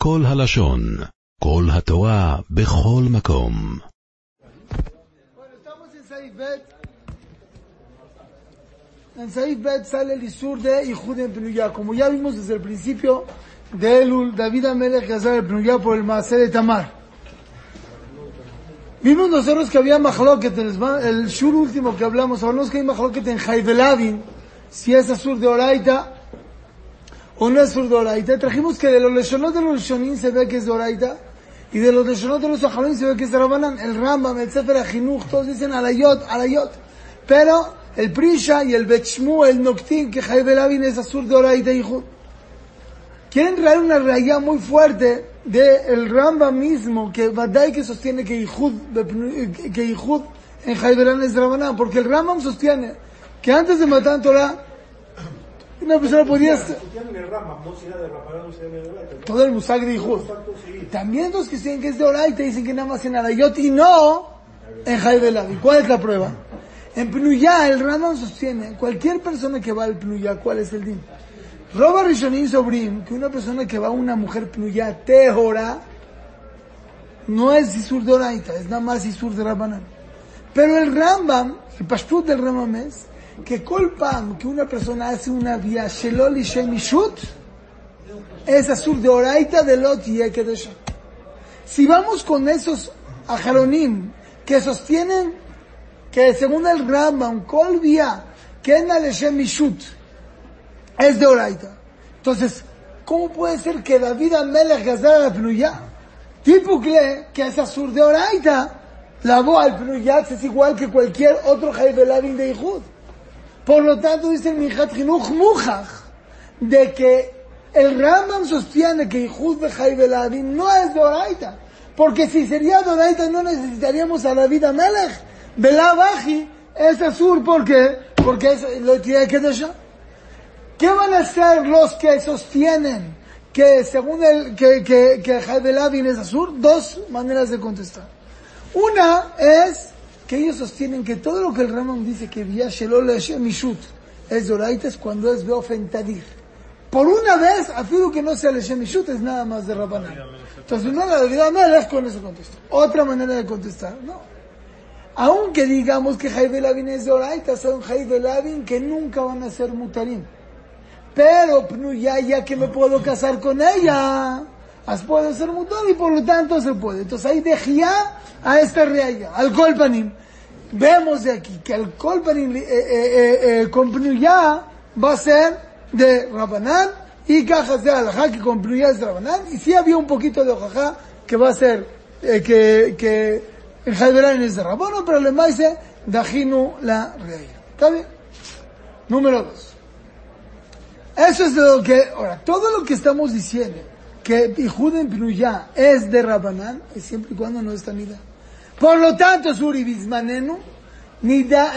כל הלשון, כל התורה, בכל מקום. Bueno, estamos en Saif Bet. En Saif Bet sale el Isur de Ijud en Penuyá. Como ya vimos desde el principio de Elul, David Amelech Hazar el Penuyá por el Maaseh de Tamar. Vimos nosotros que había Mahloket, el, el Shur último que hablamos, hablamos que hay Mahloket en Haidelavin, si es Asur de Oraita o no es Asur de Oraita. Trajimos que de los Leshonot de los Leshonim se ve que es de Oraita, y de los Leshonot de los Ajalón se ve que es de Rabanan. El Rambam, el Sefer Ajinuch, todos dicen Alayot, Alayot. Pero el Prisha y el Bechmu, el Noctin, que Haidelavin es Asur de Oraita y. Quieren traer una raya muy fuerte de el Rambam mismo, que Badai que sostiene que Ihud, que Ihud en Haideran es Rabanán, porque el Rambam sostiene que antes de matar Torah, una persona podía... Todo el musag de Ihud. También los que dicen que es de Oraita dicen que nada más en Arayot y no en Haideran. ¿Y cuál es la prueba? En Pnuyá, el Rambam sostiene, cualquier persona que va al Pnuyá, ¿cuál es el din? Roba Rishonim Sobrim, que una persona que va a una mujer Pnuyá Tehora, no es Isur de Oraita, es nada más Isur de Rabanan. Pero el Rambam, el Pashtut del Rambam es, que Kolpam, que una persona hace una vía Shelol y Shemishut, es Asur de Oraita de Lot y Ekedesha. Si vamos con esos ajaronim que sostienen que según el Rambam, Kol vía, que en el Shemishut, es de Oraita. Entonces, ¿cómo puede ser que David Amelech Gazar al Pnuyá? Tipo que, que es Asur de Oraita, lavó al Pnuyá, es igual que cualquier otro Haibelavin de Ihud. Por lo tanto, dice el Mijat Hinuch Mujach, de que el Rambam sostiene que Ihud de Haibelavin no es de Oraita. Porque si sería de Oraita no necesitaríamos a David Amelech. Belabaji es Asur, ¿por qué? Porque lo tiene que decir. ¿Qué van a hacer los que sostienen que según el, que, que, que Haidelavin es Azur? Dos maneras de contestar. Una es que ellos sostienen que todo lo que el Ramón dice que Viashelol Mishut es Doraita es cuando es Beofentadir. Por una vez, afirmo que no sea Leshem Mishut, es nada más de Rabanán. Entonces, no la vida no es con eso contestar. Otra manera de contestar, no. Aunque digamos que Haidelavin es Doraita, son Haidelavin que nunca van a ser Mutarim. Pero ya, ya que me puedo casar con ella, as puede ser mutar y por lo tanto se puede. Entonces ahí dejía a esta reaya, al colpanim. Vemos de aquí que el colpanim eh, eh, eh, con Pnuya va a ser de Rabanán y cajas de alajá que con Pnuya es de Rabanán. Y sí había un poquito de ojajá que va a ser que, que el Jaiberán es de Rabano, pero le dice Dajinu la reaya. ¿Está bien? Número dos. Eso es de lo que, ahora, todo lo que estamos diciendo, que Ihud en Pnuyá es de Rabanán, es siempre y cuando no está Nida. Por lo tanto, Suri Bismanenu, Nida,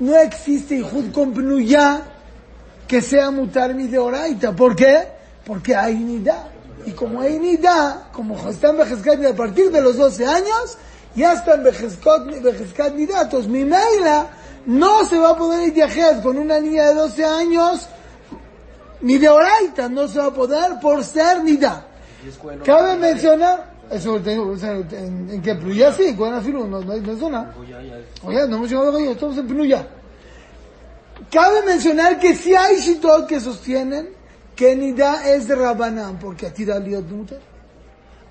no existe Ihud con Pnuyá que sea mutar de Oraita. ¿Por qué? Porque hay Nida. Y como hay Nida, como están Bejezcat a partir de los 12 años, ya están Bejezcat Nida. Entonces, mi Meila no se va a poder viajar con una niña de 12 años ni de Oraita no se va a poder por ser nida. Cabe mencionar, eso en, en que Pnuya sí, con Afilu, no, no, no es zona. Oye, no hemos llegado a Goya, estamos en Pnuya. Cabe mencionar que si hay shitot que sostienen que nida es de Rabanán, porque atira liot muter.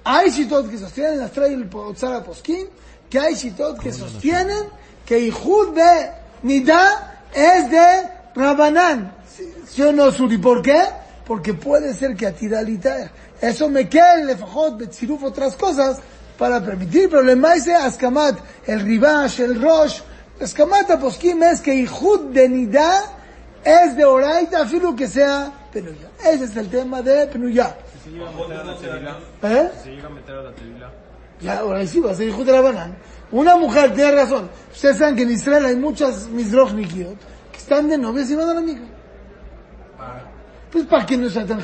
Hay shitot que sostienen, las trae el Otzara Poskin, que hay shitot que sostienen que Ihud de nida es de Rabanán. ¿Sí o no, Suri? ¿Por qué? Porque puede ser que atiralita, eso me quede lefajot, betziruf, otras cosas, para permitir, pero le maise askamat, el ribash, el rosh, askamat aposkim es que hijud de nida es de oraita, afirmo que sea penuya. Ese es el tema de penuya. ¿Se llega a meter a la tevila? ¿Eh? ¿Se llega a meter a la tevila? Ya, ahora sí va a ser hijo de la banana. Una mujer tiene razón. Ustedes saben que en Israel hay muchas misrochnikiot que están de novias y van a la amiga. Pues para que no sea tan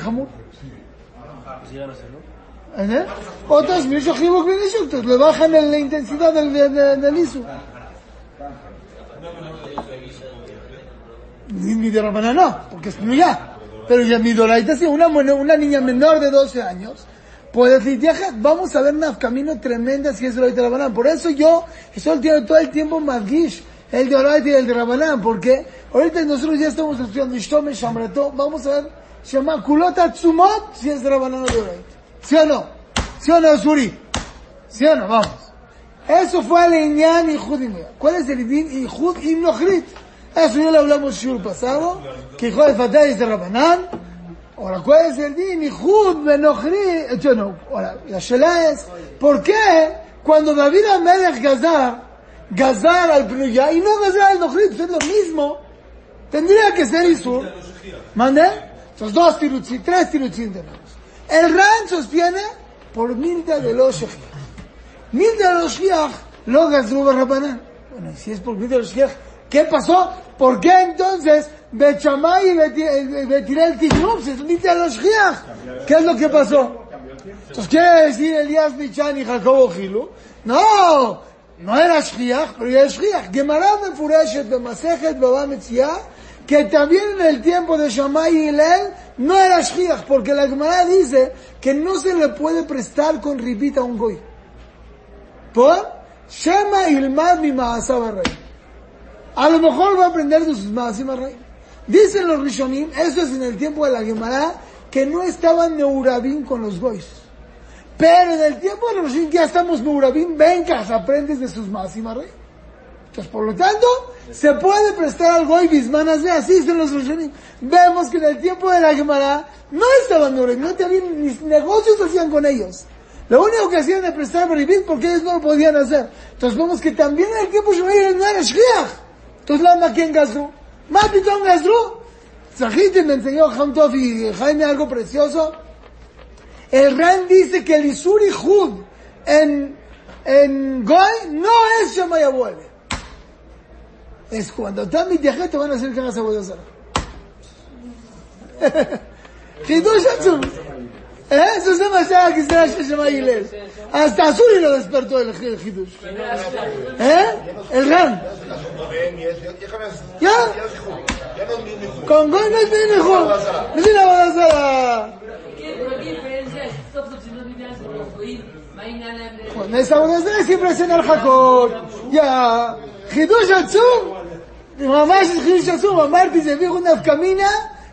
hacerlo. ¿Eh? Otros misrochimos entonces le bajan la intensidad del, del, del isu. Ni, de Rabanana no, porque es ya. Pero ya mi sí, una, una niña menor de 12 años puedes viajar. Vamos a ver una camino tremenda si es de Rabanán. Por eso yo estoy tiene todo el tiempo Madgish, el de Oraita y el de Rabanán, porque ahorita nosotros ya estamos estudiando Ishtome Shamreto, vamos a ver, llama Kulota Tsumot, si es de Rabanán o de Oraita. ¿Sí o no? ¿Sí o no, Suri? ¿Sí o no? Vamos. Eso fue el Inyan y Judim. ¿Cuál es el Din y Jud y Nochrit? Eso ya lo hablamos el pasado, que hijo de Fatah es de Rabanán, Ahora, ¿cuál es el din? Jud Benochri. Yo no. Ahora, la shela es, ¿por qué cuando David Amelech Gazar, Gazar al Pruya y no Gazar al Nochri, es lo mismo, tendría que ser Isur? ¿Mande? Entonces, dos tirutzin, tres tirutzin tenemos. El Ran sostiene por Milta de los Shechiach. Milta de los Shechiach, lo Gazru Barrabanan. Bueno, si es por Milta de los Shechiach, ¿qué pasó? ¿Por qué entonces Bechamay y Betirel Tignub se dice a los Shiach. ¿Qué es lo que pasó? Entonces, quiere decir Elías Michan y Jacobo Gilu? No, no era Shiach, pero ya es Shiach. Gemara Mefureshet Bemasejet Baba Metziah, que también en el tiempo de Shammai y Hillel no era Shiach, porque la Gemara dice que no se le puede prestar con ribita a un goy. ¿Por? Shema Ilmad mi Rey. A lo mejor va a aprender de sus Maasim Rey. Dicen los Rishonim, eso es en el tiempo de la Gemara, que no estaban Neurabim con los goys. Pero en el tiempo de los Rishonim ya estamos Neurabim, vengas, aprendes de sus máximas rey. Entonces, por lo tanto, se puede prestar al goy bismanas así dicen los Rishonim. Vemos que en el tiempo de la Gemara no estaban Neurabim, no tenían ni negocios hacían con ellos. Lo único que hacían era prestar Baribit porque ellos no lo podían hacer. Entonces vemos que también en el tiempo de Shmuel no era Shriach. Entonces, ¿la quién gastó? ¿Más pitón Gazru? Zahite me enseñó Hamtov y Jaime algo precioso. El Ran dice que el Isuri Hud en, en Goy no es Shemayabuele. Es cuando están viaje te van a hacer que hagas Abodah Hidush Atzum. Eso es demasiado que sea Shema Hillel. Hasta Azuri lo despertó el Hidush. ¿Eh? El Ran. ¿Ya? Con Goy no es bien mejor. No es una Abodah ¿Qué diferencia es? Mamá Rabash escribió Shazur, Mamar se viejo una camina,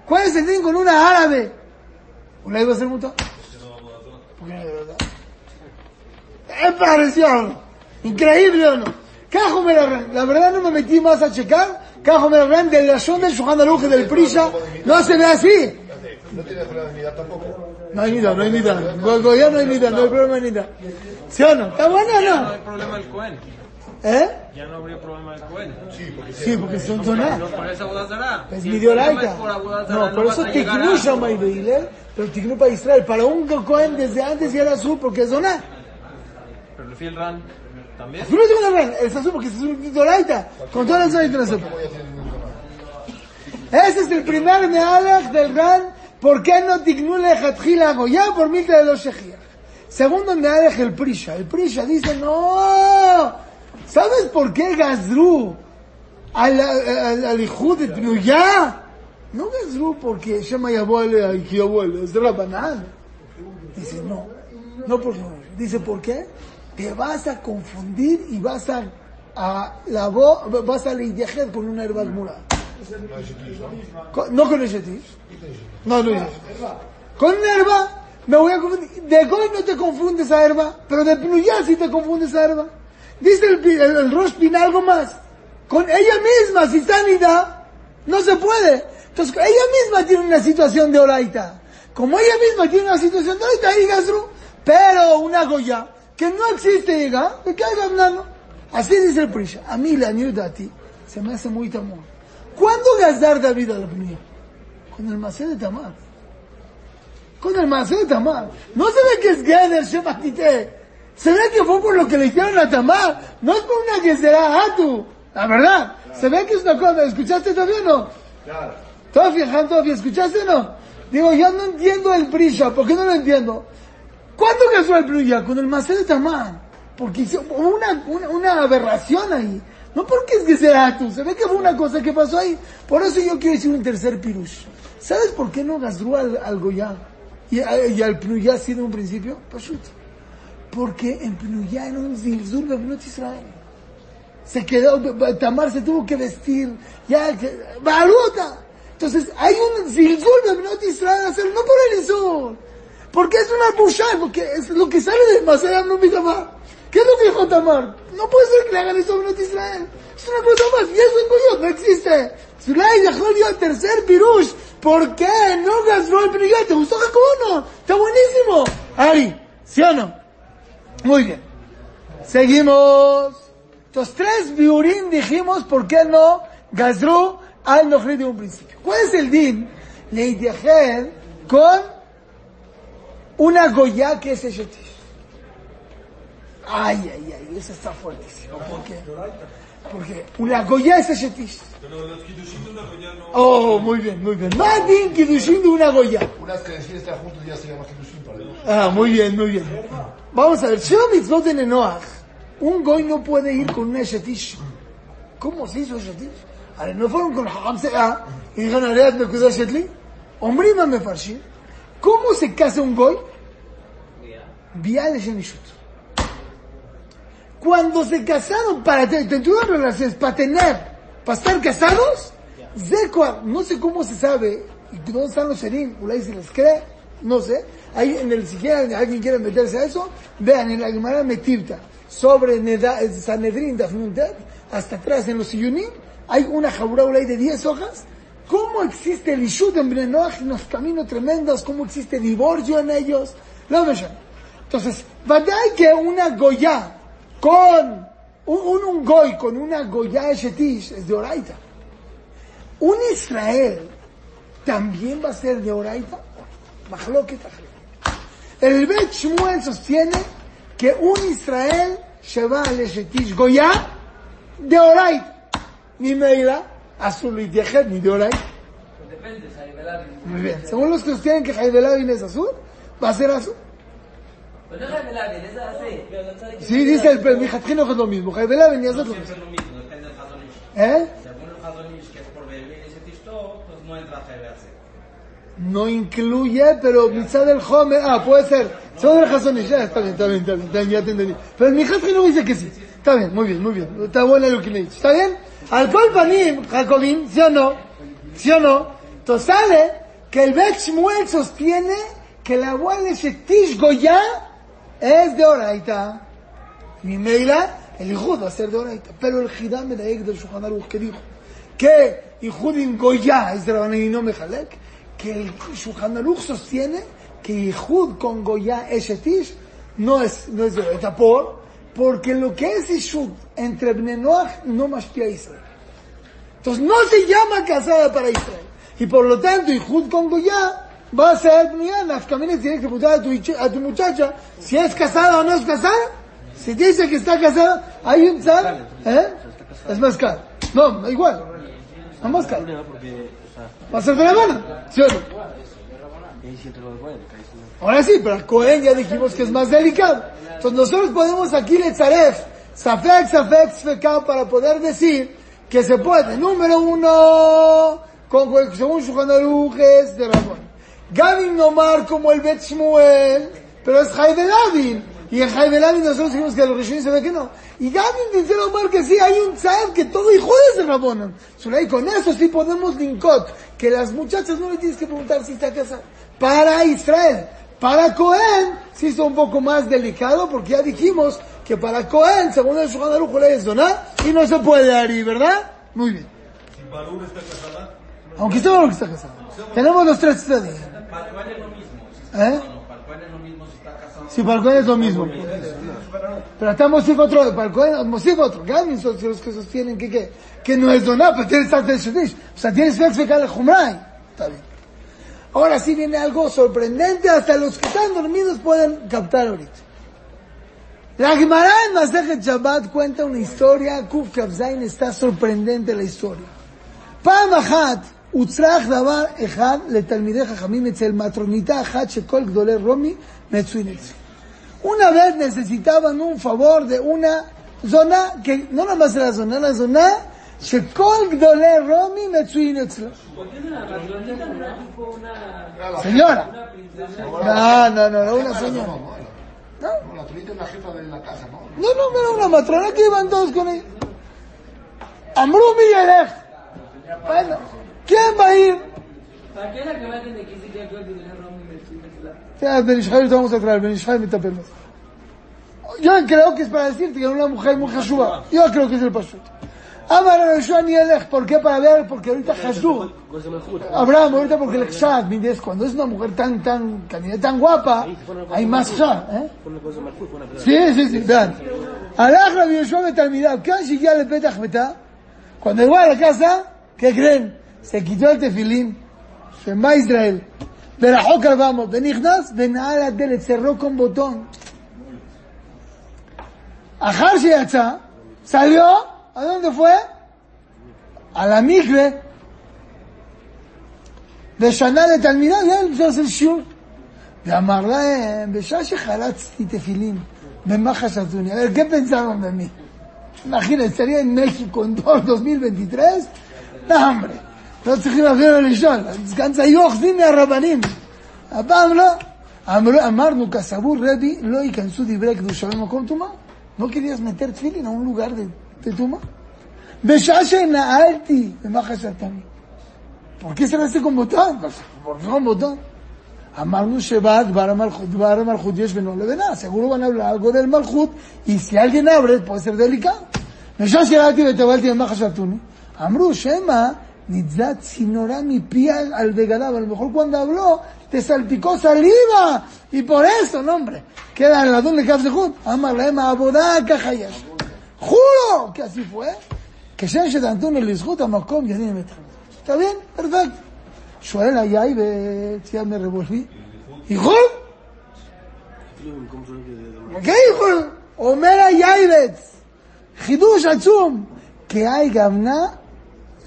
¿cuál es el din con una árabe? ¿Una iba a ser muta? ¿Por qué no de verdad? Es parecido o? Increíble o no? Cajo me la La verdad no me metí más a checar. Cajo me la del Lashon del Shuhan Aruj del Prisha. No se ve así. No tiene problema de la tampoco. No hay nida, no hay nida. Goya no hay nida, no hay problema de nida. ¿Sí o no? ¿Está bueno o no? No hay problema el Cohen. ¿Eh? Ya no habría problema del Cohen. Sí, porque son zonas. No por esa Abodazara. Es Abodazara, No, por eso Tiknu a- Shama y Beilel, pero Tiknu para Israel. Para un Cohen desde antes ya era azul porque es zona. Pero el fiel Ran también. Tú no te van a ver, es azul porque es un midioraita. Con todas las zonas de la sopa. Ese es el primer Nealech del Ran. ¿Por qué no Tiknu Lejatjila Goya por Milta de los Shechia? Segundo Nealech el Prisha. El Prisha dice, no. ¿Sabes por qué Gazru al, al, al hijo de Pnuyá? No Gazru porque Yabuele a Yabuele, es Rabanán. Dice, no. No por favor. Dice, ¿por qué? Te vas a confundir y vas a, a la vo- vas a lidiajer con una herba mura. Con- No con ese tío. No, no es Con una herba me voy a confundir. De Goy no te confunde esa herba, pero de Pnuyá sí te confunde esa herba. Dice el, el, el algo más. Con ella misma, si está nida, no se puede. Entonces, ella misma tiene una situación de oraita. Como ella misma tiene una situación de oraita, ahí Gazru. Pero una Goya, que no existe, diga, ¿de qué hay hablando? Así dice el Prisha. A mí la a ti se me hace muy tamor. ¿Cuándo Gazdar David a la Pnuyá? Con el Masé de Tamar. Con el Masé de Tamar. No se ve que es Geder Shematite. Se ve que fue por lo que le hicieron a Tamar. No es por una que será Atu. La verdad. Se ve que es una cosa. ¿Escuchaste todavía o no? Tofi, Han Tofi, ¿escuchaste o no? Digo, yo no entiendo el Prisha. ¿Por qué no lo entiendo? ¿Cuándo casó el Prisha? Con el Masé de Tamar. Porque hizo una, una, una aberración ahí. No porque es que sea Atu. Se ve que fue una cosa que pasó ahí. Por eso yo quiero decir un tercer pirush. ¿Sabes por qué no Gazru al, al Goya? y, y al Pnuyá de un principio? Pashut. Porque en Pnuyá era un zilzul de Bnot Israel. Se quedó, Tamar se tuvo que vestir, ya, Baruta. Entonces, hay un zilzul de Bnot Israel hacer, no por el Isur, porque es una bushal, porque es lo que sale de Masayam no Tamar. ¿Qué es lo que dijo Tamar? No puede ser que le hagan eso a Bnot Israel. Es una cosa más, y eso en Goyot no existe. Zulay dejó el tercer pirush. ¿Por qué no gastó el Pnuyá? ¿Te gustó Jacobo no? Está buenísimo. Ari, ¿sí o no? Muy bien. Seguimos. Los tres biurín dijimos, ¿por qué no Gazru al Nochri de un principio? ¿Cuál es el din? Leidejel con una Goya que es Eshetish. Ay, ay, ay, eso está fuertísimo. ¿Por qué? Porque una Goya es Eshetish. Oh, muy bien, muy bien. Más din Kiddushin de una Goya. Una vez que deciden estar juntos ya se llama Kiddushin para ellos. Ah, muy bien, muy bien. Vamos a ver, Sheva Mitzvot de Nenoach. Un goy no puede ir con una Eshetish. ¿Cómo se hizo Eshetish? Ahora, no fueron con Hacham Se'a y dijeron, Areat Mekudah Shetli. Hombre, me farshi. ¿Cómo se casa un goy? Vía de Shenishut. Cuando se casaron para tener, relaciones, para tener, para estar casados, Zekwa, no sé cómo se sabe, dónde están los serín, Ulay se les cree, no sé. Ahí en el, si quieren, alguien quiere meterse a eso, vean en la Gemara Metivta, sobre Sanedrin, Dafnuntet, hasta atrás en los Siyunim, hay una jabura Ulay de 10 hojas, cómo existe el Ishut en Bnei Noach, unos caminos tremendos, cómo existe divorcio en ellos, lo vean. Entonces, hay que una Goya con, un, un, Goy con una Goya Eshetish es de Oraita. Un Israel también va a ser de Oraita. El Bet Shmuel sostiene que un Israel lleva al Eshetish Goya de Oraita. Ni Meira, Azul y ni de Oraita. Depende. Muy bien. Según los que sostienen que Haidelavin es azul, va a ser azul. Pero no Saibelabin, es así. Sí, dice el que es lo mismo. Y lo mismo, depende del Hazonish. ¿Eh? Según el Hazonish, que es por beber ese tisto, pues no entra incluye, pero mitzad del Homer, ah, puede ser. Según el Hazonish, ya está bien, está bien, está bien, está bien, ya te entendí. Pero el Mijatjino dice que sí. Está bien, muy bien, muy bien. Está bueno lo que dicho. ¿Está bien? Al cual panim, Jacobín, ¿sí o no? ¿Sí o no? Entonces sale que el Bet Shmuel sostiene que la abuela Shetish Goya es de Oraita. Mi Meila, el Ijud va a ser de Oraita. Pero el Hidam Medaek del Shulchan que dijo que Ijud en Goya es de Rabanan y no Mejalek, que el sostiene que Ijud con Goya Eshetish no es, no es de Oraita. ¿Por? Porque lo que es Ishud entre Bnei Noach no mashpia a Israel. Entonces no se llama casada para Israel. Y por lo tanto, Ijud con Goya va a ser Bnei Nafkamines tienes que preguntar a tu, a tu muchacha si es casada o no es casada. Si te dice que está casada, hay un tzar, ¿eh? Es más caro. No, igual. No más caro. Va a ser de la gana, ¿sí o no? Ahora sí, pero al Cohen ya dijimos que es más delicado. Entonces nosotros podemos aquí le tzaref, safek, safek, sfekah, para poder decir que se puede. Número uno, con, según Aruch es de Ramón. Gavin Nomar como el Bet Shmuel, pero es Haidelavin. Y en Haidelavin nosotros dijimos que a los Rishonim se ve que no. Y Gavin dice Nomar que sí, hay un tzad que todo hijo de Ramón. Y con eso sí podemos linkot, que las muchachas no le tienes que preguntar si está casada. Para Israel. Para Cohen sí está un poco más delicado porque ya dijimos que para Cohen, según el Shulchan Aruch, es doná y no se puede ahí, ¿verdad? Muy bien. Aunque usted no está casado. Tenemos los tres tzadim. Palcual es lo mismo. ¿Eh? Si Palcual es lo mismo. Pero está Mosif otro, Palcual, Mosif otro. Gamin son los que sostienen que, que, que no es donar, pero tienes antes de O sea, tienes que explicar el Jumray. Está bien. Ahora sí viene algo sorprendente, hasta los que están dormidos pueden captar ahorita. La Gemara en Masejet Shabbat cuenta una historia, Kuf Kabzain está sorprendente la historia. Pamahat, אחת הוצרך דבר אחד לתלמידי חכמים אצל מטרוניתה אחת שכל גדולי רומי מצויים אצלו. Una vez necesitaban un favor de una zona, que no nada más era zona, la zona שכל גדולי רומי מצויים אצלו. ¿Por qué es una matronita, una tipo una... Señora. Una princesa? No, no, no, no, una señora. No, No, la turita es la jefa de la casa, ¿no? no, no, pero una matrona que iban todos con ella. Amru Miguelej. Bueno, ¿Quién va a ir? ¿Para qué la que va a tener que decir que acuerdo de la Romy de Chile? Ya, Ben Ishmael te vamos a traer. Yo creo que es para decirte que una mujer muy jashuba. Yo creo que es el pashut. Amar a Yoshua ni Elech, ¿por qué? Para ver, porque ahorita Jesús, Abraham, ahorita porque el Kshat, ¿entiendes? Cuando es una mujer tan, tan, candidata, tan guapa, hay más Kshat, ¿eh? Sí, sí, sí, vean. Alaj Rabbi Yoshua Betalmidab, ¿qué llegué al Petach? Cuando llegó a la casa, ¿qué creen? Se quitó el tefilín. Shema Israel. Berajó vamos. Benichnas, benal adelet, cerró con botón. Ajar Sheyatza, salió, ¿a dónde fue? A la mikve. ושנה לתלמידה, ya empezó a hacer שיעור. ואמר להם, בשעה שחלצתי תפילין, במה חשבתוני? A ver, ¿qué pensaron de mí? Imagínense, estaría en México en 2023, no hombre, לא צריכים אפילו לשאול, סגן ציור אוחזים מהרבנים. הפעם לא. אמר- אמרנו, כסבור רבי, לא ייכנסו דברי קדושה במקום טומאה. לא querías meter תפילין a un lugar de, de טומאה. בשעה שנעלתי, ומה חשבת מי? ¿Por qué se le hace con botón? Pues, ¿Por qué con botón? אמרנו שבא דבר המלכות, דבר המלכות יש בינו לבינה, seguro van a hablar algo del malchut, y si alguien abre, puede ser delicado. בשעה שירדתי וטבלתי במה חשבתוני, אמרו שמא נתזת צינורה מפי על, על בגדיו, a lo mejor cuando habló, te salpicó saliva, y por eso, no hombre, queda en la de כף זכות, אמר להם העבודה ככה יש. juro que así fue, כשם שדנתונו לזכות המקום ידין בית ¿Está bien? Perfecto. שואל היאי וצייה מרבולבי, יכול? כן יכול. אומר היאיבץ, חידוש עצום, כי hay גוונה,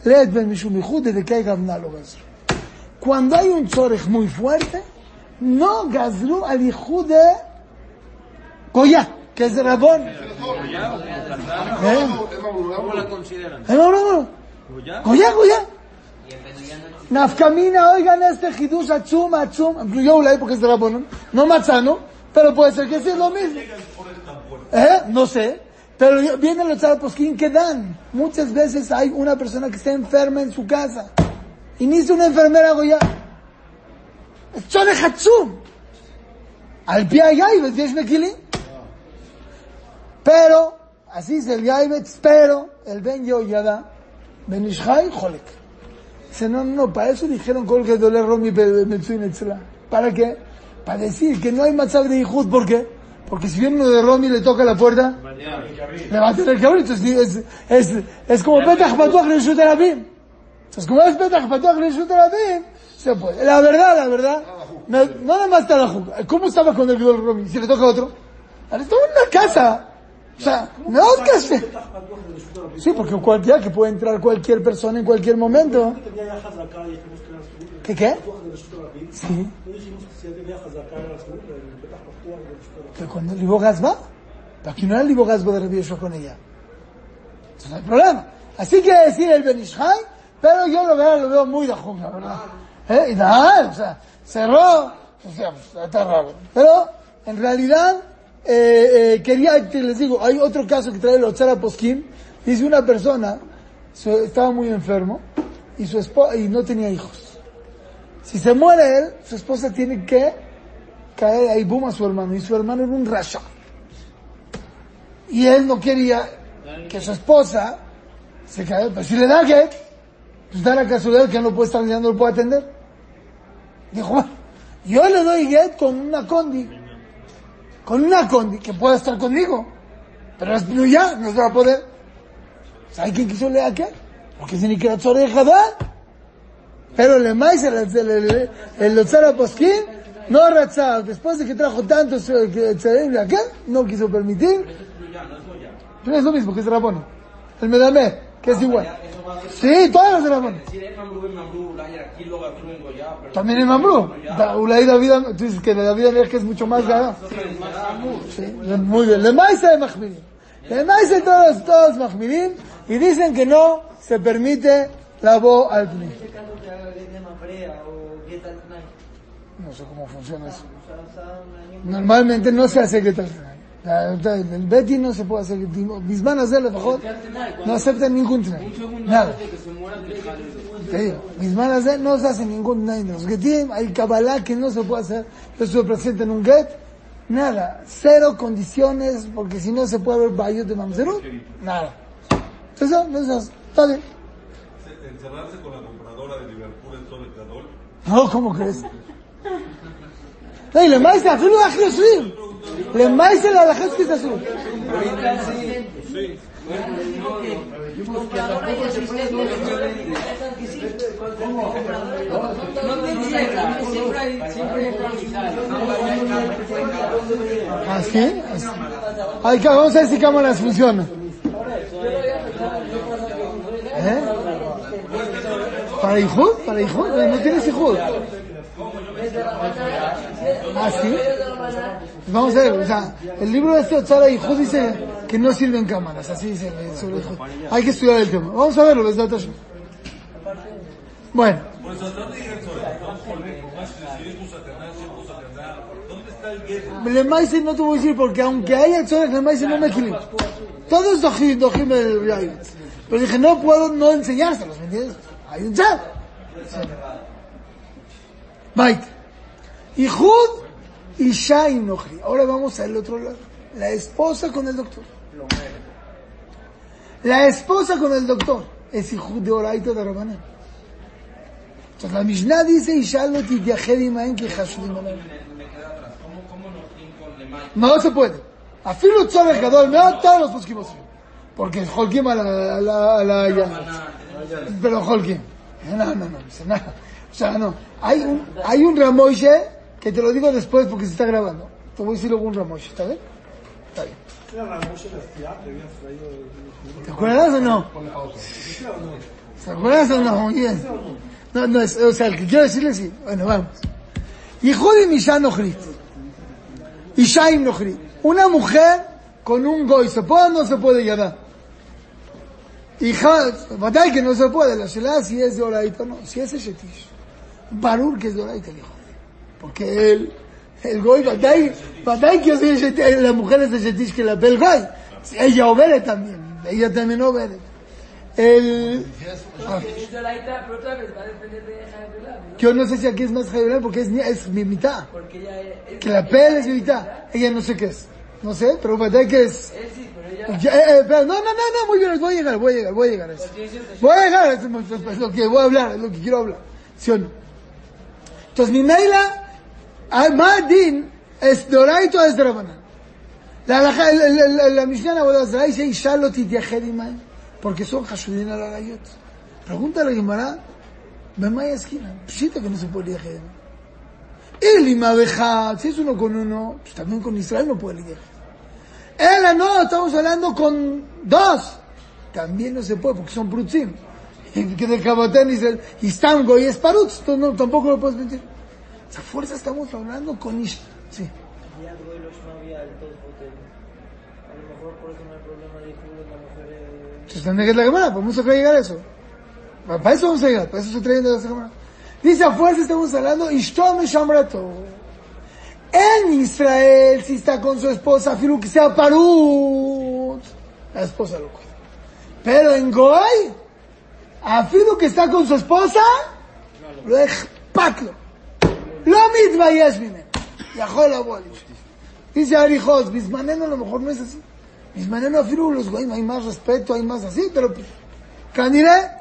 Leed Ben desde que hay Gazru. Cuando hay un Tzorech muy fuerte, no Gazru al hijo de Koya, que es de Rabón. ¿Eh? ¿Cómo la consideran? No, no, no. Goya, Goya. Nafkamina, oigan este Hidush Atzum, Atzum. Yo leí porque es de Rabón. No Matzano, pero puede ser que sea lo mismo. ¿Eh? No sé. Pero vienen los posquín que dan. Muchas veces hay una persona que está enferma en su casa. Es una enfermera goya. Chole hatzum. Al pie hay yaibet, ¿tienes mequili? Pero, así es el yaibet, pero el ben yoyada, ben ishai, jolek. Dice, no, no, para eso dijeron con que doler Romi Metsuin Etzla. ¿Para qué? Para decir que no hay matzab de Yihud, ¿por qué? Porque si viene uno de Romi y le toca la puerta, le va a tener que abrir. Entonces, es, es, es como Petach Patuach Reshut Arabim. Entonces, como es Petach Patuach Reshut Arabim, se puede. La verdad, la verdad, no nada más está la jugada. ¿Cómo estaba con el Gdol Romi? Si le toca otro. Ahora estaba en una casa. O sea, no es que se... Sí, porque cualquiera, que puede entrar cualquier persona en cualquier momento. ¿Qué qué? Sí. Pero cuando el va, pero aquí no era el Libogaz de Rabbi con ella. Entonces no hay problema. Así quiere decir el Benishai, pero yo lo veo, lo veo muy de la verdad. ¿Eh? Y nada, o sea, cerró, o sea, pues, está raro. Pero, en realidad, eh, eh, quería que les digo, hay otro caso que trae el Otzara Poskim, dice una persona, estaba muy enfermo, y su esposa, y no tenía hijos. Si se muere él, su esposa tiene que caer ahí, boom, a su hermano, y su hermano era un rasha. Y él no quería que su esposa se caiga, pero si le da que, pues da la casualidad que no puede estar ya no lo puede atender. Dijo, yo le doy get con una condi, con una condi que pueda estar conmigo, pero es ya, no se va a poder. ¿Sabe quién quiso leer qué? Porque si ni que la oreja da. Pero el maíz, el, el, el, el no raza, después de que trajo tantos de aquel, no quiso permitir. Pero es lo mismo que es Rabón. El Medamé, que es igual. Sí, todos los de Rabón. También en Mambrú. Ulay David, tú dices que la vida que es mucho más grande. Sí, muy bien. Le maíz de Mahmirim. Le maíz de todos, todos Mahmirim. Y dicen que no se permite la voz al pni. No sé cómo funciona eso. Año- Normalmente no se hace que tal. El Betty no se puede hacer que Mis manos de mejor no aceptan ningún tnai. Nada. Te digo, mis manos de no se hace ningún tnai. Los getim, hay Kabbalah que no se puede hacer. Yo estuve presente en un get. Nada. Cero condiciones, porque si no se puede ver bayot de mamzerut. Nada. Entonces, no, no se hace. Está bien Encerrarse con la compradora de Liverpool en todo el Gadol. No, ¿cómo crees? No, y le maíz אפילו איך יושבים. למעשה להלכת כי תעשו. Compradora y asistente. Esas que sí. Compradora y No tendría que siempre hay, siempre hay ¿Así? Así. Ay, ca- vamos a ver si cámaras funcionan. ¿Eh? ¿Para Ijud? ¿Para Ijud? No tienes Ijud. ¿Ah, sí? Vamos a ver, o sea, el libro de este Otzara Ijud dice que no sirven cámaras, así dice sobre Ijud. Hay que estudiar el tema. Vamos a verlo, les da. Bueno, Por eso, ¿dónde llega el sol? ¿Dónde volver con más si es Musacaná, si es Musacaná? ¿Dónde está el gueto? Le Maise no te voy a decir porque aunque haya Tzorech, le Maise no me equilibro. Todos dojim, dojim el. Pero dije, no puedo no enseñárselos, ¿me entiendes? Hay un chat. Bait. Ijud y Shai Nochri. Ahora vamos al otro lado. La esposa con el doctor. La esposa con el doctor. Es Ijud de Oraita de Rabaná. Entonces la Mishnah dice, Isha lo titiajer imaen ki chashudim alav. Me queda atrás. ¿Cómo, cómo nos con de Mike? No se puede. Afilo tzorech gadol מאוד, todos los posquimos. Porque holkim a la, a la, a la, ya. Pero holkim. No, no, no, dice, no. O sea, no. Hay un, hay un Ramoishe, que te lo digo después porque se está grabando. Te voy a decir luego un Ramoishe, ¿está bien? Está bien. ¿Te acuerdas o no? ¿Te acuerdas o no? Muy bien. No, no, es, o sea, el que quiero decirle sí. Bueno, vamos. Yehudi Misha Nochrit. Ishaim Nochrit. Una mujer con un goy, ¿se puede o no se puede yadá? Hija, batalla que no se puede, la shela si es de oraita no, si es shetish. Barur que es de oraita, dijo. Porque el, el goy, batalla, batalla que es shetish, la mujer es de shetish que la ve el goy. Ella obere también, ella también obere. El, ah, yo no sé si aquí es más jaibrán porque es, es mi mitad. Que la pel es mi mitad. Ella no sé qué es. No sé, pero batalla que es. Él sí, pero ella. Ya, eh, eh, pero no, no, no, no, muy bien, voy a llegar, voy a llegar, voy a llegar a eso. Voy a llegar, es, es- es lo que voy a hablar, es lo que quiero hablar. ¿Sí o no? Entonces, mi Meila, Madin, es Doraito, es Drabanan. La, la, la, la, la, la Mishnah Zara dice, Isha lo titiajer imay, porque son Hashudin al Arayot. Pregunta a la Gemara, Bemay esquina, pshita que no se puede Imabejat, si es uno con uno, pues también con Israel no puede lidiar. Ella no, estamos hablando con dos. También no se puede porque son prutzim. Y que del cabotén dice, y están goy es parutz, entonces no, tampoco lo puedes mentir. Esa fuerza estamos hablando con Ish. Sí. Ya duelos no había altos hoteles. A lo mejor por eso no hay problema de culo la mujer. eh, Entonces también es la cámara, vamos a llegar a eso. Pa- Para eso vamos a llegar, para eso se traen de la cámara. Dice a fuerza estamos hablando, Ishtom Shamrato. En Israel, si está con su esposa, filu que sea parut, la esposa lo cuida. Pero en Goy, afirmo que está con su esposa, lo expatlo. Lo מתבייש ממנו. יכול לבוא על אשתי. dice Arijos, בזמננו a lo mejor no es así. בזמננו אפילו los goyim hay más respeto, hay más así, pero כנראה,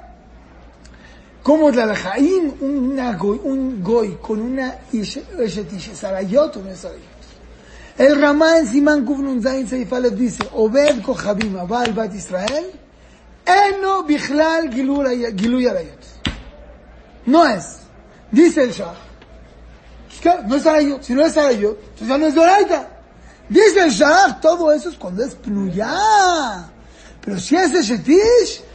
¿cómo la? Hay un, una goy, un goy con una sarayot o es sarayot. El Ramá en Simán Kufnun Zain Seif Aleph dice, Obed Kochabim Abal Bat Israel, Eno Bichlal Giluy Arayot. No es. Dice el Shah. No es Arayot. Si no es Arayot, entonces ya no es Doraita. Dice el Shah, todo eso es cuando es Pnuyá. Pero si es Shetish, Hade Giluy Arayot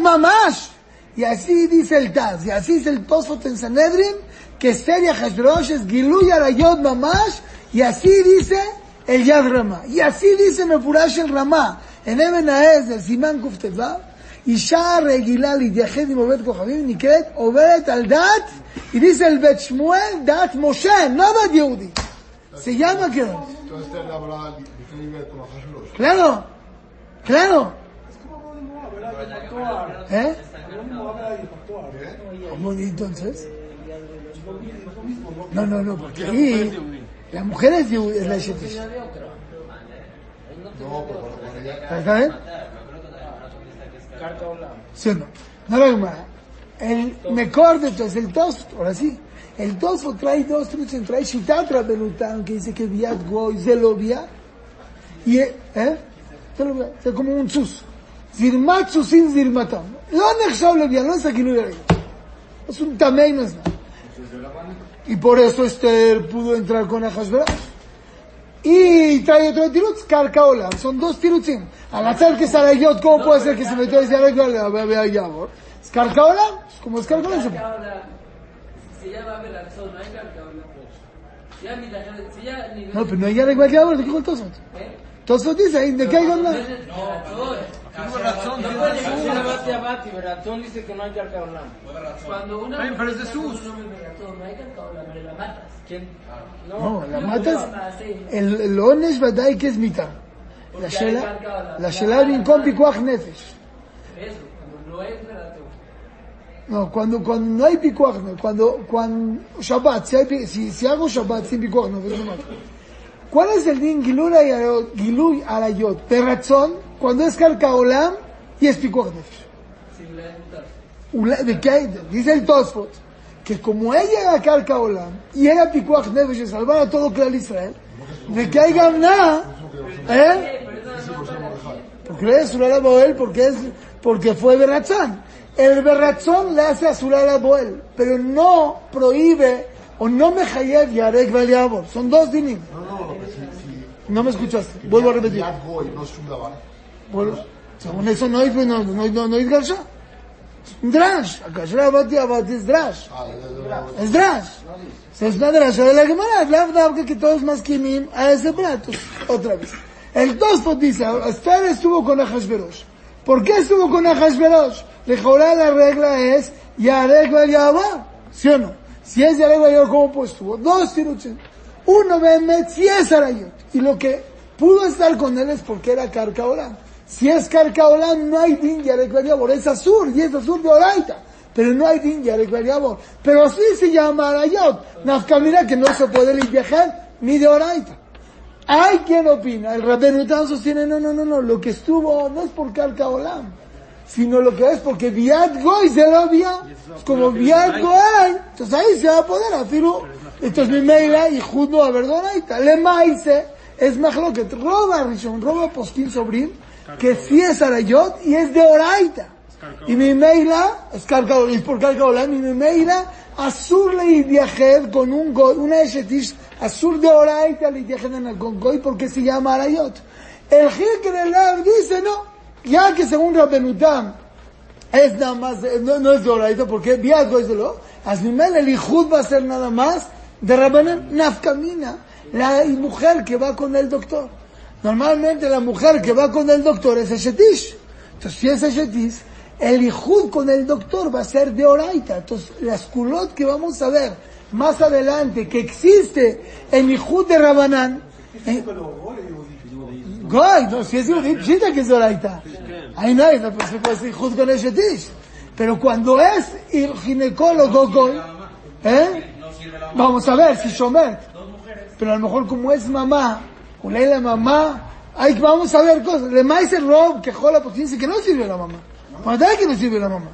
Mamash. Y así dice el Taz, y así dice el Tosfot en Sanedrin, que Seria Hashrosh es Giluy Arayot Mamash, y así dice el Yad Ramá. Y así dice Mefurash el Ramá, En Eben Haez, del Simán Kufteva, אישה רגילה להתייחד עם עובד כוכבים נקראת עובדת על דת, y dice el Bet Shmuel, דת משה, no דת יהודי. Se llama que Entonces esta es la palabra diferente con Hashverosh. Claro, claro. ¿Eh? ¿Cómo entonces? No, no, no, porque ahí la mujer es, es la Shetish. No, pero cuando ella... ¿Está bien? ¿Sí o no? No lo Gemara. El mejor de todos, el Tosfot, ahora sí. El Tosfot trae dos trucos, trae Shitat Rabenutan, que dice que Viat Goy, Zelovia, y, ¿eh? Zelovia, es como un sus. Zirmat Susim Zirmatam. לא נחשב לוויין, לא es הגילוי הרגע. Es un tamei, no es nada. Y por eso Esther pudo entrar con Ahasverosh. Y trae otro tirutz, Karkaola. Son dos tirutzim. Al hacer que Sarayot, ¿cómo puede ser que se metió a decir a Yavor? ¿Es Karkaola? Como es Karkaola. se- Ahora, si ya va a ver acción, no hay que hablar. Si ya mira, si ya nivel. No, pero no hay Yarek Yavor, ¿de qué dijo el Tosfot? Tosfot dice, ahí, ¿de qué hay que hablar? No puede decir abati abati, Beratón dice que no hay que arcar olam. Cuando una. Pero es de sus. No hay hablar, pero la matas. ¿Quién? No, la matas. El, el Onesh Badai que es mitad. La Shela, la Shela Binkom Pikuach Nefesh. Eso, cuando no es relativo. No, cuando, cuando no hay pikuach, no, cuando, cuando, Shabbat, si, hay, si, si hago Shabbat sin pikuach, no, pero no mata. ¿Cuál es el din Gilui Arayot, cuando es Karkaolam y es ¿De qué hay? Dice el Tosfot, que como ella era Karkaolam y era pikuach nefesh salvar a todo Israel, de que hay gamna, ¿eh? Porque es Surah Boel, porque es, porque fue Berratzán. El Berratzón le hace a Surah Boel, pero no prohíbe o no me jayev Yarek Beliabor. Son dos dinim. No, no, no, me escuchaste. Vuelvo a repetir. Yad Goy no es un dabar. Vuelvo. Según eso no hay, no, no, no, no, hay Garsha. Drash. Acá yo abati abati es Drash. Es Drash. Es una Drasha de la Gemara. La verdad que todos más kimim a ese plato. Otra vez. El Tosfot dice, Esther estuvo con Ahashverosh. ¿Por qué estuvo con Ahashverosh? Mejorada la regla es Yarek Yahweh. ¿Sí o no? Si es Yarek Yahweh, ¿cómo pues estuvo? Dos tiruchim. Uno Bemet, si es Arayot. Y lo que pudo estar con él es porque era Karkaolam. Si es Karkaolam, no hay din Yarek Yahweh. Es Azur, y es Azur de Oraita. Pero no hay din Yarek Yahweh. Pero así se llama Arayot. Nafkamira que no se puede viajar ni de Oraita. Hay quien opina, el Rabbenután sostiene, no, no, no, no, lo que estuvo no es por Karka Olam, sino lo que es porque Viat Goy se lo como Viat Goy, entonces ahí se va a poder hacer, entonces mi meila y Judo a Verdonaita, le maíse, es que roba Rishon, roba Poskin Sobrin, que sí es Arayot y es de Oraita. Y mi meila, es Karka Olam, y por y mi meila, Azur le viajar con un goy, una eshetish, Azur de Oraita le viajar con goy porque se llama Arayot. El del Lab dice no, ya que según Rabbenutam es nada más, de- no, no es de Oraita porque Biad goy es de lo, Asmimel el Ijud va a ser nada más de Rabbanan Nafkamina, la mujer que va con el doctor. Normalmente la mujer que va con el doctor es Eshetish. Entonces si es Eshetish, el Ijud con el doctor va a ser de Oraita. Entonces, las culot que vamos a ver más adelante, que existe en Ijud de Rabanán, eh, Goy, no, si es Yehudi, pshita que es Oraita. Ahí no hay, no pues, se puede ser Ijud con Eshetish. Pero cuando es el ginecólogo Goy, ¿eh? Vamos a ver si Shomer. Pero a lo mejor como es mamá, una la mamá, ay, vamos a ver cosas. Le maíz el rob que jola, pues dice que no sirve la mamá. Cuando que no sirve la mamá.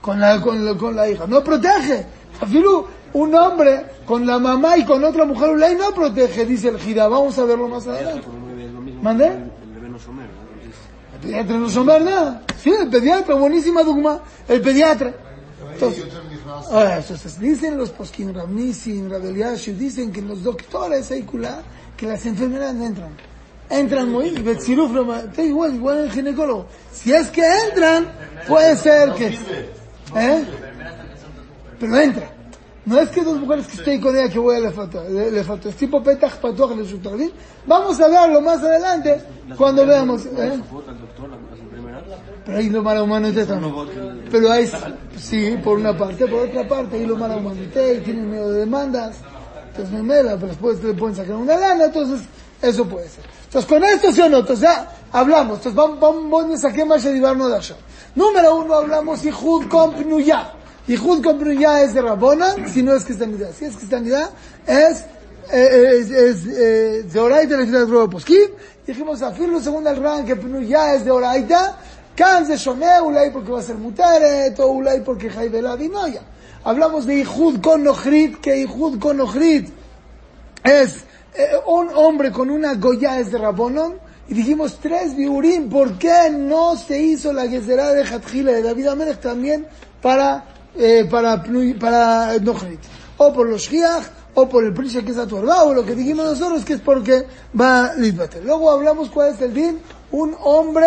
Con la, con la, con la hija. No protege. Afilu, un hombre con la mamá y con otra mujer, Ulay no protege, dice el Gira. Vamos a verlo más adelante. ¿Mandé? El pediatra no somer nada. Sí, el pediatra, buenísima dogma. El pediatra. Entonces, Ah, entonces dicen los poskin Ramnisim, Rabeliashu, dicen que los doctores secular, que las enfermeras entran. Entran muy, está igual, igual el ginecólogo. Si es que entran, puede ser que, ¿eh? Pero entra. No es que dos mujeres que estoy con ella que voy a la foto, le foto. Es tipo petach patuach tarlín. Vamos a verlo más adelante cuando veamos. ¿eh? Pero ahí lo malo humano está Pero hay, sí, por una parte, por otra parte, ahí lo malo humano y tienen miedo de demandas. Entonces me mela, pero después le pueden sacar una lana, entonces eso puede ser. Entonces con esto sí o no, entonces ya hablamos. Entonces vamos, vamos a sacar más de allá. Número uno hablamos y Jud con Pnuyah. Y Jud con Pnuyah es de Rabona, si no es cristianidad. Si es cristianidad, es eh, es, es, eh, de Oraita le de Robo Poskim. Dijimos, afirlo según el ran que Pnuyah es de Oraita. Kan se Shomé, Ulay porque va a ser Muteret, o Ulay porque Jai Beladinoya. Hablamos de Ijud con Nochrit, que Ijud con Nochrit es eh, un hombre con una Goya es de Rabonon, y dijimos tres biurim, ¿por qué no se hizo la Gezerá de Hatjila de David Amelech también para, eh, para, para Nochrit? O por los Shiach, o por el Prisha que es o lo que dijimos nosotros que es porque va a. Luego hablamos cuál es el din, un hombre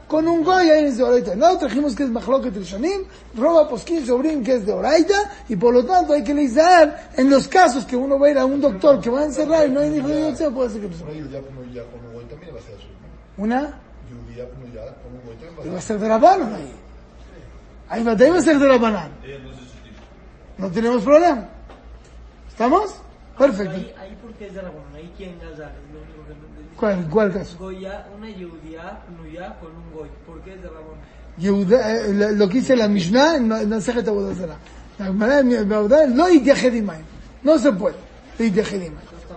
con un goy ahí es de Oraita. No, trajimos que es Machloket Rishonim, roba posquín sobrín que es de Oraita, y por lo tanto hay que leer en los casos que uno va a ir a un doctor que va a encerrar y no hay hijo de Dios, puede ser que. ¿no? Una, va a y va a ser de la Banán ahí. Ahí va, a ser de la Banán. No tenemos problema. ¿Estamos? Perfecto. Ahí, ahí porque es de ahí quién Gazar, es lo único que no entendí. ¿Cuál, cuál caso? Goya, una Yehudiá, con un Goy. ¿Por qué es de? Yehuda, eh, lo- que dice la Mishnah en. La Gemara Avodah, no No se puede.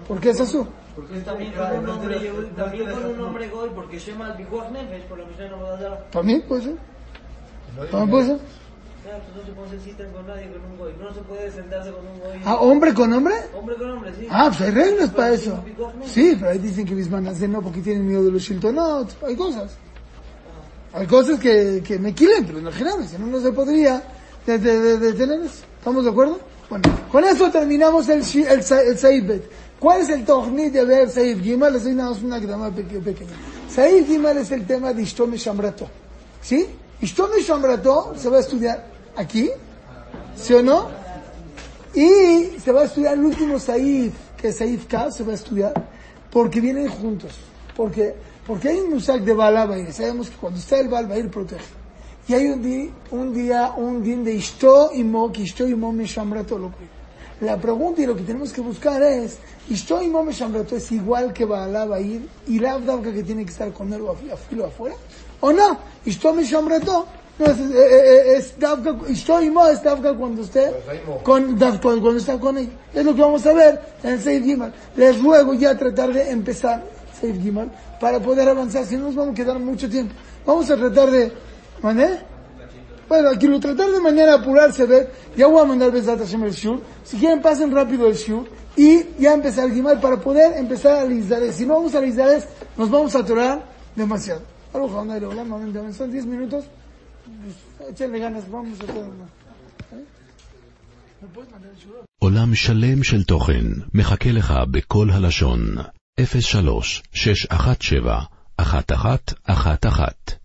¿Por qué es eso? Porque también con un hombre también con un hombre Goy, porque Shema al Bikuach Nefesh, por la Mishnah no va a dar. También puede ser. También puede ser. Claro, pues no se puede hacer citas con nadie con un Goy. No se puede sentarse con un Goy. Ah, hombre con hombre. Hombre con hombre, sí. Ah, pues hay reglas para eso. Sí, pero ahí dicen que Bisman hace no porque tienen miedo de los Shiltonot. Hay cosas. Hay cosas que, que me quilen, pero generales. Si no, no se podría de- de- de- detener eso. ¿Estamos de acuerdo? Bueno, con eso terminamos el, el, el Saif Bet. ¿Cuál es el Tohnit de ver Saif Gimal? Les doy nada más una grama peque- pequeña. Saif Gimal es el tema de Ishtome Shamrato. ¿Sí? Ishtome Shamrato se va a estudiar aquí, ¿sí o no? Y se va a estudiar el último Saif, que es Saif K, se va a estudiar, porque vienen juntos. Porque, porque hay un musak de Bala Bair. Sabemos que cuando está el Bal Bair protege. Y hay un día, un día, un din de Ishto y Mo, que Ishto y Mo me lo. La pregunta y lo que tenemos que buscar es, Ishto y Mo me es igual que Bala Bair y la que tiene que estar con él o a, a filo afuera? ¿O no? Ishto me no es, eh, eh, es Davka, Ishto y Mo es Davka cuando esté con, cuando, está con él. Es lo que vamos a ver en Seif Gimal. Les ruego ya tratar de empezar Seif Gimal para poder avanzar, si no nos vamos a quedar mucho tiempo. Vamos a tratar de, ¿mané? Bueno, aquí lo tratar de mañana apurarse, ver, ya voy a mandar Besat Hashem el Shur. Si quieren pasen rápido el Shur y ya empezar el Gimal para poder empezar a Lizdares. Si no vamos a Lizdares, nos vamos a atorar demasiado. Algo Jabana de Olam, amén, amén. Son 10 minutos. עולם שלם של תוכן מחכה לך בכל הלשון, 03 617 1111